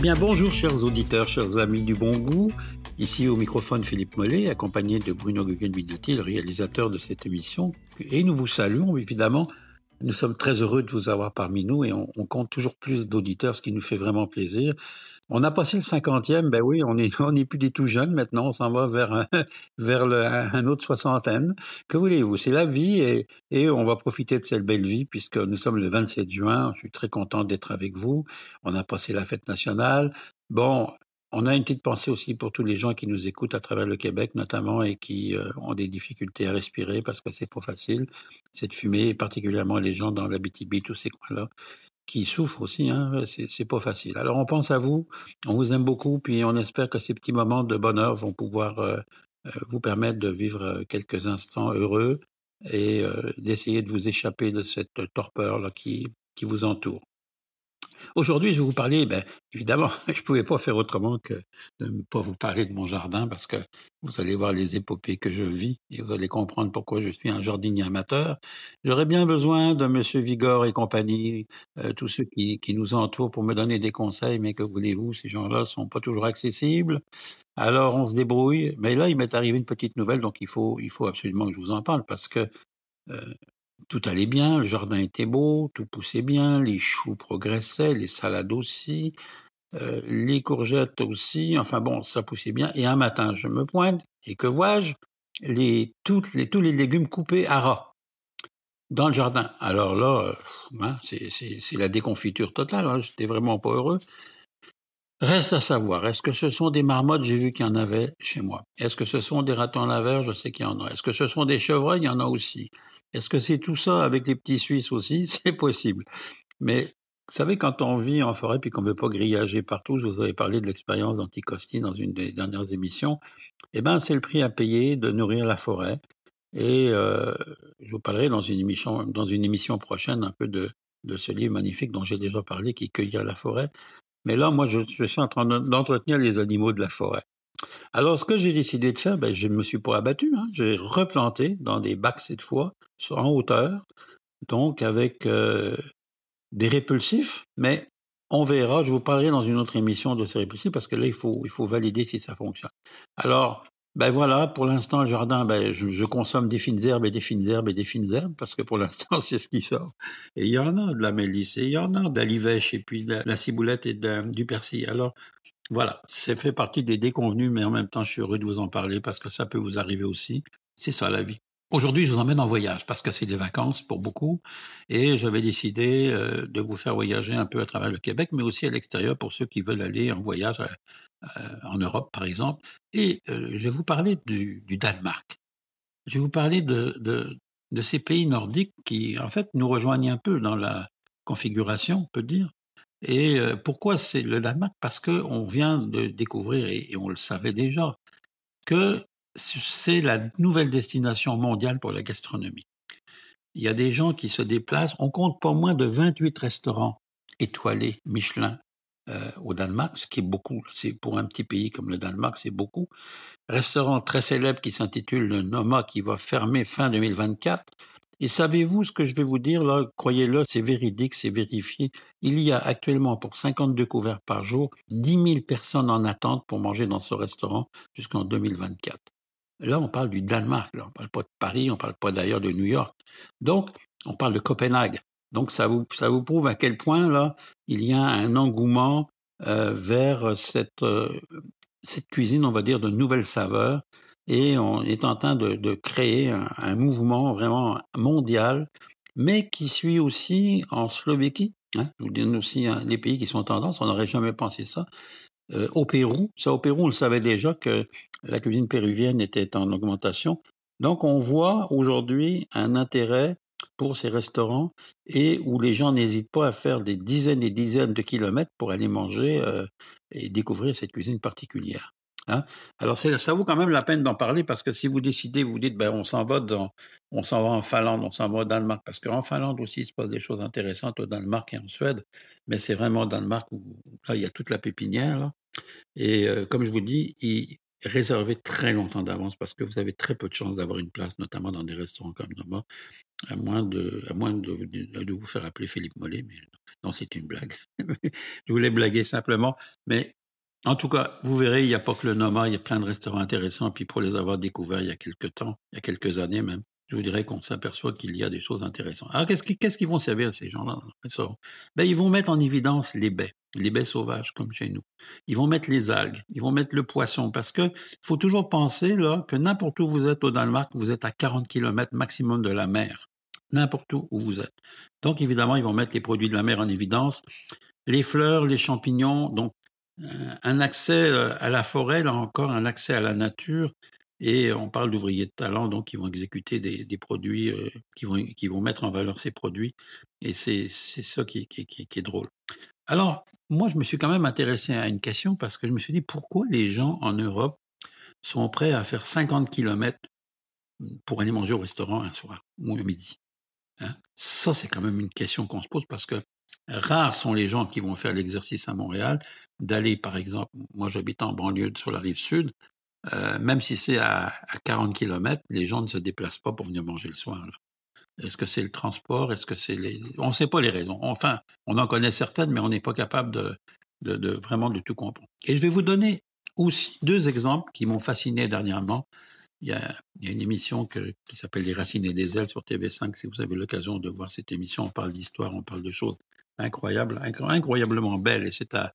Eh bien, bonjour chers auditeurs, chers amis du bon goût. Ici au microphone Philippe Mollet, accompagné de Bruno Guggenbinati, le réalisateur de cette émission. Et nous vous saluons évidemment. Nous sommes très heureux de vous avoir parmi nous et on compte toujours plus d'auditeurs, ce qui nous fait vraiment plaisir. On a passé le cinquantième, ben oui, on est on n'est plus des tout jeunes maintenant, on s'en va vers un, vers le, un autre soixantaine. Que voulez-vous? C'est la vie et, et on va profiter de cette belle vie puisque nous sommes le 27 juin. Je suis très content d'être avec vous. On a passé la fête nationale. Bon, on a une petite pensée aussi pour tous les gens qui nous écoutent à travers le Québec notamment et qui euh, ont des difficultés à respirer parce que c'est pas facile cette fumée, particulièrement les gens dans l'Abitibi, tous ces coins-là qui souffrent aussi. Hein, c'est pas facile. Alors on pense à vous, on vous aime beaucoup, puis on espère que ces petits moments de bonheur vont pouvoir euh, euh, vous permettre de vivre quelques instants heureux et euh, d'essayer de vous échapper de cette torpeur qui qui vous entoure. Aujourd'hui, je vais vous parler, ben, évidemment, je ne pouvais pas faire autrement que de ne pas vous parler de mon jardin parce que vous allez voir les épopées que je vis et vous allez comprendre pourquoi je suis un jardinier amateur. J'aurais bien besoin de Monsieur Vigor et compagnie, euh, tous ceux qui, qui nous entourent pour me donner des conseils, mais que voulez-vous, ces gens-là sont pas toujours accessibles. Alors on se débrouille. Mais là, il m'est arrivé une petite nouvelle, donc il faut, il faut absolument que je vous en parle parce que euh, tout allait bien, le jardin était beau, tout poussait bien, les choux progressaient, les salades aussi, euh, les courgettes aussi, enfin bon, ça poussait bien. Et un matin, je me pointe, et que vois-je? Les, Tous les légumes coupés à ras dans le jardin. Alors là, euh, hein, c'est la déconfiture totale, hein, j'étais vraiment pas heureux. Reste à savoir, est-ce que ce sont des marmottes? J'ai vu qu'il y en avait chez moi. Est-ce que ce sont des ratons laveurs? Je sais qu'il y en a. Est-ce que ce sont des chevreuils? Il y en a aussi. Est-ce que c'est tout ça avec les petits Suisses aussi? C'est possible. Mais vous savez, quand on vit en forêt puis qu'on ne veut pas grillager partout, je vous avais parlé de l'expérience d'Anticosti dans une des dernières émissions, eh ben, c'est le prix à payer de nourrir la forêt. Et euh, je vous parlerai dans une émission, dans une émission prochaine un peu de, de ce livre magnifique dont j'ai déjà parlé, qui Cueillir la forêt. Mais là, moi, je, suis en train d'entretenir les animaux de la forêt. Alors, ce que j'ai décidé de faire, ben, je ne me suis pas abattu. Hein. J'ai replanté dans des bacs cette fois, en hauteur, donc avec euh, des répulsifs, mais on verra. Je vous parlerai dans une autre émission de ces répulsifs parce que là, il faut, il faut valider si ça fonctionne. Alors, ben voilà, pour l'instant, le jardin, ben, je, consomme des fines herbes et des fines herbes et des fines herbes, parce que pour l'instant, c'est ce qui sort. Et il y en a de la mélisse, et il y en a de la livèche, et puis de la, ciboulette et de, du persil. Alors, voilà, c'est fait partie des déconvenus, mais en même temps, je suis heureux de vous en parler, parce que ça peut vous arriver aussi. C'est ça, la vie. Aujourd'hui, je vous emmène en voyage parce que c'est des vacances pour beaucoup et j'avais décidé euh, de vous faire voyager un peu à travers le Québec, mais aussi à l'extérieur pour ceux qui veulent aller en voyage euh, euh, en Europe, par exemple. Et je vais vous parler du, Danemark. Je vais vous parler de, ces pays nordiques qui, en fait, nous rejoignent un peu dans la configuration, on peut dire. Et pourquoi c'est le Danemark? Parce qu'on vient de découvrir, et on le savait déjà, que c'est la nouvelle destination mondiale pour la gastronomie. Il y a des gens qui se déplacent. On compte pas moins de 28 restaurants étoilés Michelin euh, au Danemark, ce qui est beaucoup. C'est pour un petit pays comme le Danemark, c'est beaucoup. Restaurant très célèbre qui s'intitule le Noma, qui va fermer fin 2024. Et savez-vous ce que je vais vous dire là? Croyez-le, c'est véridique, c'est vérifié. Il y a actuellement pour 52 couverts par jour 10 000 personnes en attente pour manger dans ce restaurant jusqu'en 2024. Là, on parle du Danemark, là. on parle pas de Paris, on parle pas d'ailleurs de New York. Donc, on parle de Copenhague. Donc, ça vous, ça vous prouve à quel point, là, il y a un engouement euh, vers cette, euh, cette cuisine, on va dire, de nouvelles saveurs. Et on est en train de, de créer un, un, mouvement vraiment mondial, mais qui suit aussi en Slovéquie. Hein, je vous donne aussi hein, les pays qui sont en tendance, on n'aurait jamais pensé ça. Euh, au Pérou. Ça, au Pérou, on le savait déjà que la cuisine péruvienne était en augmentation. Donc, on voit aujourd'hui un intérêt pour ces restaurants et où les gens n'hésitent pas à faire des dizaines et dizaines de kilomètres pour aller manger euh, et découvrir cette cuisine particulière. Hein? Alors, ça vaut quand même la peine d'en parler parce que si vous décidez, vous dites, ben, on s'en va dans, on s'en va en Finlande, on s'en va au Danemark, parce qu'en Finlande aussi, il se passe des choses intéressantes au Danemark et en Suède, mais c'est vraiment au Danemark où, là, il y a toute la pépinière, là. Et euh, comme je vous dis, il réservez très longtemps d'avance parce que vous avez très peu de chances d'avoir une place, notamment dans des restaurants comme Noma, à moins de, à moins de, vous faire appeler Philippe Mollet, Non, c'est une blague. je voulais blaguer simplement, mais en tout cas, vous verrez, il n'y a pas que le Noma, il y a plein de restaurants intéressants. Puis pour les avoir découverts il y a quelques temps, il y a quelques années même, je vous dirais qu'on s'aperçoit qu'il y a des choses intéressantes. Alors qu'est-ce qu'ils vont servir ces gens-là ben, Ils vont mettre en évidence les baies, les baies sauvages comme chez nous. Ils vont mettre les algues, ils vont mettre le poisson parce que faut toujours penser là que n'importe où vous êtes au Danemark, vous êtes à 40 km maximum de la mer. N'importe où vous êtes. Donc évidemment, ils vont mettre les produits de la mer en évidence, les fleurs, les champignons. Donc un accès euh, à la forêt, là encore, un accès à la nature. Et on parle d'ouvriers de talent, donc qui vont exécuter des, produits, euh, qui, vont, qui vont mettre en valeur ces produits. Et c'est ça qui, qui, est drôle. Alors, moi, je me suis quand même intéressé à une question parce que je me suis dit pourquoi les gens en Europe sont prêts à faire 50 km pour aller manger au restaurant un soir ou un midi. Hein? Ça, c'est quand même une question qu'on se pose parce que Rares sont les gens qui vont faire l'exercice à Montréal, d'aller, par exemple, moi j'habite en banlieue sur la rive sud, euh, même si c'est à, 40 km, les gens ne se déplacent pas pour venir manger le soir. Est-ce que c'est le transport? Est-ce que c'est les... On ne sait pas les raisons. Enfin, on en connaît certaines, mais on n'est pas capable de, de, vraiment de tout comprendre. Et je vais vous donner aussi deux exemples qui m'ont fasciné dernièrement. Il y, a, il y a, une émission qui s'appelle Les Racines et des ailes sur TV5. Si vous avez l'occasion de voir cette émission, on parle d'histoire, on parle de choses incroyable, incroyablement belle, et c'est à,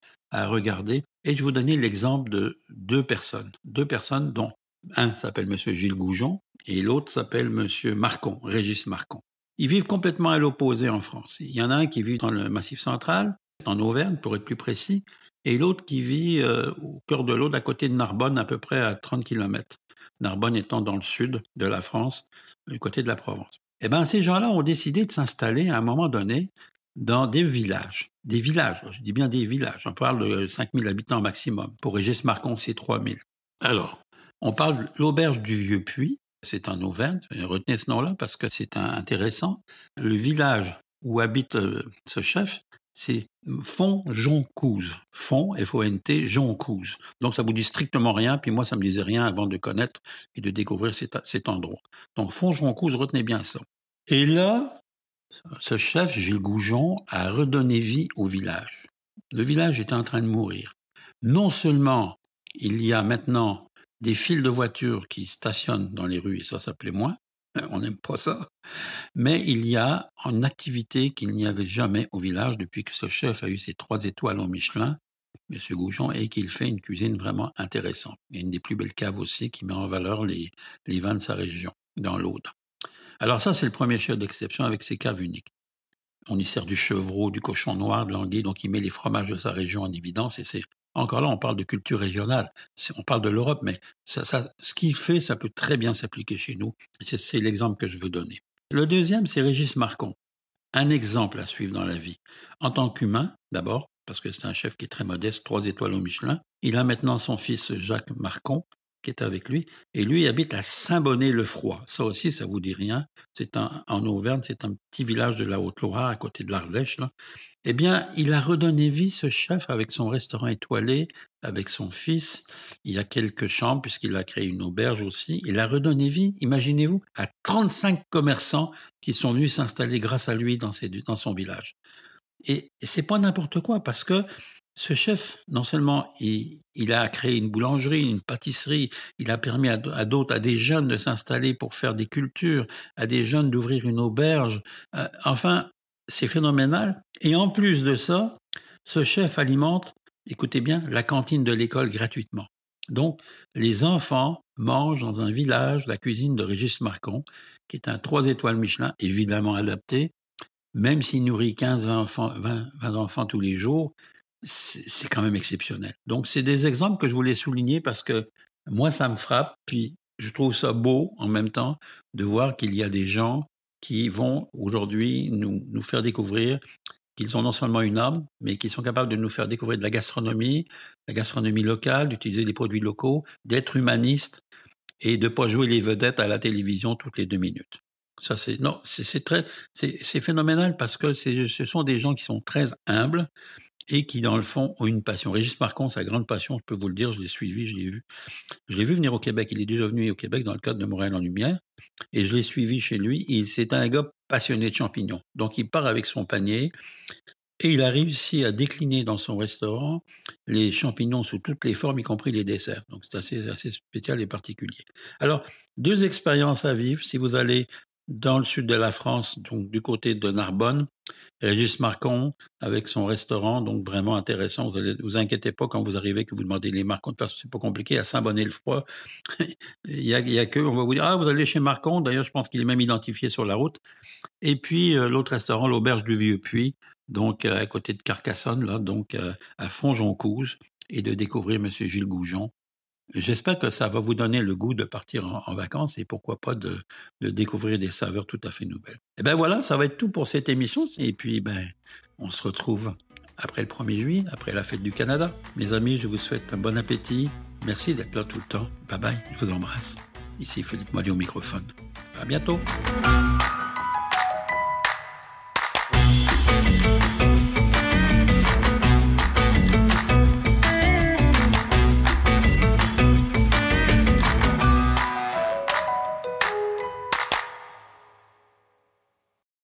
regarder. Et je vous donner l'exemple de deux personnes, deux personnes dont un s'appelle Monsieur Gilles Goujon et l'autre s'appelle Monsieur Marcon, Régis Marcon. Ils vivent complètement à l'opposé en France. Il y en a un qui vit dans le Massif central, en Auvergne pour être plus précis, et l'autre qui vit euh, au cœur de l'eau, à côté de Narbonne, à peu près à 30 km. Narbonne étant dans le sud de la France, du côté de la Provence. Eh bien, ces gens-là ont décidé de s'installer à un moment donné dans des villages. Des villages, je dis bien des villages. On parle de 5000 habitants maximum. Pour Régis Marcon, c'est 3000. Alors, on parle de l'auberge du Vieux Puy. C'est en Auvergne. Retenez ce nom-là parce que c'est intéressant. Le village où habite euh, ce chef, c'est Font-Joncouze. Font, F-O-N-T, Joncouze. Donc ça vous dit strictement rien, puis moi ça me disait rien avant de connaître et de découvrir cet, cet endroit. Donc Font-Joncouze, retenez bien ça. Et là, ce chef, Gilles Goujon, a redonné vie au village. Le village était en train de mourir. Non seulement il y a maintenant des files de voitures qui stationnent dans les rues, et ça, plaît moins, on n'aime pas ça, mais il y a une activité qu'il n'y avait jamais au village depuis que ce chef a eu ses trois étoiles au Michelin, M. Goujon, et qu'il fait une cuisine vraiment intéressante. Il y a une des plus belles caves aussi qui met en valeur les, les vins de sa région, dans l'Aude. Alors ça, c'est le premier chef d'exception avec ses caves uniques. On y sert du chevreau, du cochon noir, de l'anguille, donc il met les fromages de sa région en évidence et c'est encore là, on parle de culture régionale, on parle de l'Europe, mais ce qu'il fait, ça peut très bien s'appliquer chez nous. C'est l'exemple que je veux donner. Le deuxième, c'est Régis Marcon. Un exemple à suivre dans la vie. En tant qu'humain, d'abord, parce que c'est un chef qui est très modeste, trois étoiles au Michelin. Il a maintenant son fils Jacques Marcon, qui est avec lui, et lui habite à Saint-Bonnet-le-Froid. Ça aussi, ça vous dit rien. C'est en Auvergne, c'est un petit village de la Haute-Loire, à côté de l'Ardèche. Eh bien, il a redonné vie, ce chef, avec son restaurant étoilé, avec son fils. Il y a quelques chambres, puisqu'il a créé une auberge aussi. Il a redonné vie, imaginez-vous, à 35 commerçants qui sont venus s'installer grâce à lui dans, dans son village. Et, et c'est pas n'importe quoi, parce que ce chef, non seulement il, a créé une boulangerie, une pâtisserie, il a permis à, d'autres, à des jeunes de s'installer pour faire des cultures, à des jeunes d'ouvrir une auberge. Euh, enfin, c'est phénoménal. Et en plus de ça, ce chef alimente, écoutez bien, la cantine de l'école gratuitement. Donc, les enfants mangent dans un village la cuisine de Régis Marcon, qui est un trois étoiles Michelin, évidemment adapté, même s'il nourrit 15 enfants, 20 enfants tous les jours, c'est quand même exceptionnel. Donc, c'est des exemples que je voulais souligner parce que moi, ça me frappe, puis je trouve ça beau en même temps de voir qu'il y a des gens qui vont aujourd'hui nous, nous faire découvrir qu'ils ont non seulement une âme, mais qu'ils sont capables de nous faire découvrir de la gastronomie, la gastronomie locale, d'utiliser des produits locaux, d'être humanistes et de pas jouer les vedettes à la télévision toutes les deux minutes. Ça, c'est non, c'est très, c'est phénoménal parce que ce sont des gens qui sont très humbles, et qui, dans le fond, ont une passion. Régis Marcon, sa grande passion, je peux vous le dire, je l'ai suivi, je l'ai vu. Je l'ai vu venir au Québec. Il est déjà venu au Québec dans le cadre de Montréal en Lumière. Et je l'ai suivi chez lui. C'est un gars passionné de champignons. Donc, il part avec son panier. Et il a réussi à décliner dans son restaurant les champignons sous toutes les formes, y compris les desserts. Donc c'est assez, assez spécial et particulier. Alors, deux expériences à vivre. Si vous allez dans le sud de la France, donc du côté de Narbonne, Régis Marcon avec son restaurant, donc vraiment intéressant. Vous allez, vous inquiétez pas quand vous arrivez que vous demandez les Marcon, parce que c'est pas compliqué à Saint-Bonnet-le-Froid. il y a, que, on va vous dire, ah, vous allez chez Marcon. D'ailleurs, je pense qu'il est même identifié sur la route. Et puis, euh, l'autre restaurant, l'auberge du Vieux Puy, donc euh, à côté de Carcassonne, là, donc euh, à Fonjoncouze, et de découvrir Monsieur Gilles Goujon, J'espère que ça va vous donner le goût de partir en, vacances et pourquoi pas de, découvrir des saveurs tout à fait nouvelles. Et eh ben voilà, ça va être tout pour cette émission. Et puis, ben, on se retrouve après le 1er juillet, après la fête du Canada. Mes amis, je vous souhaite un bon appétit. Merci d'être là tout le temps. Bye bye, je vous embrasse. Ici Philippe Molly au microphone. À bientôt.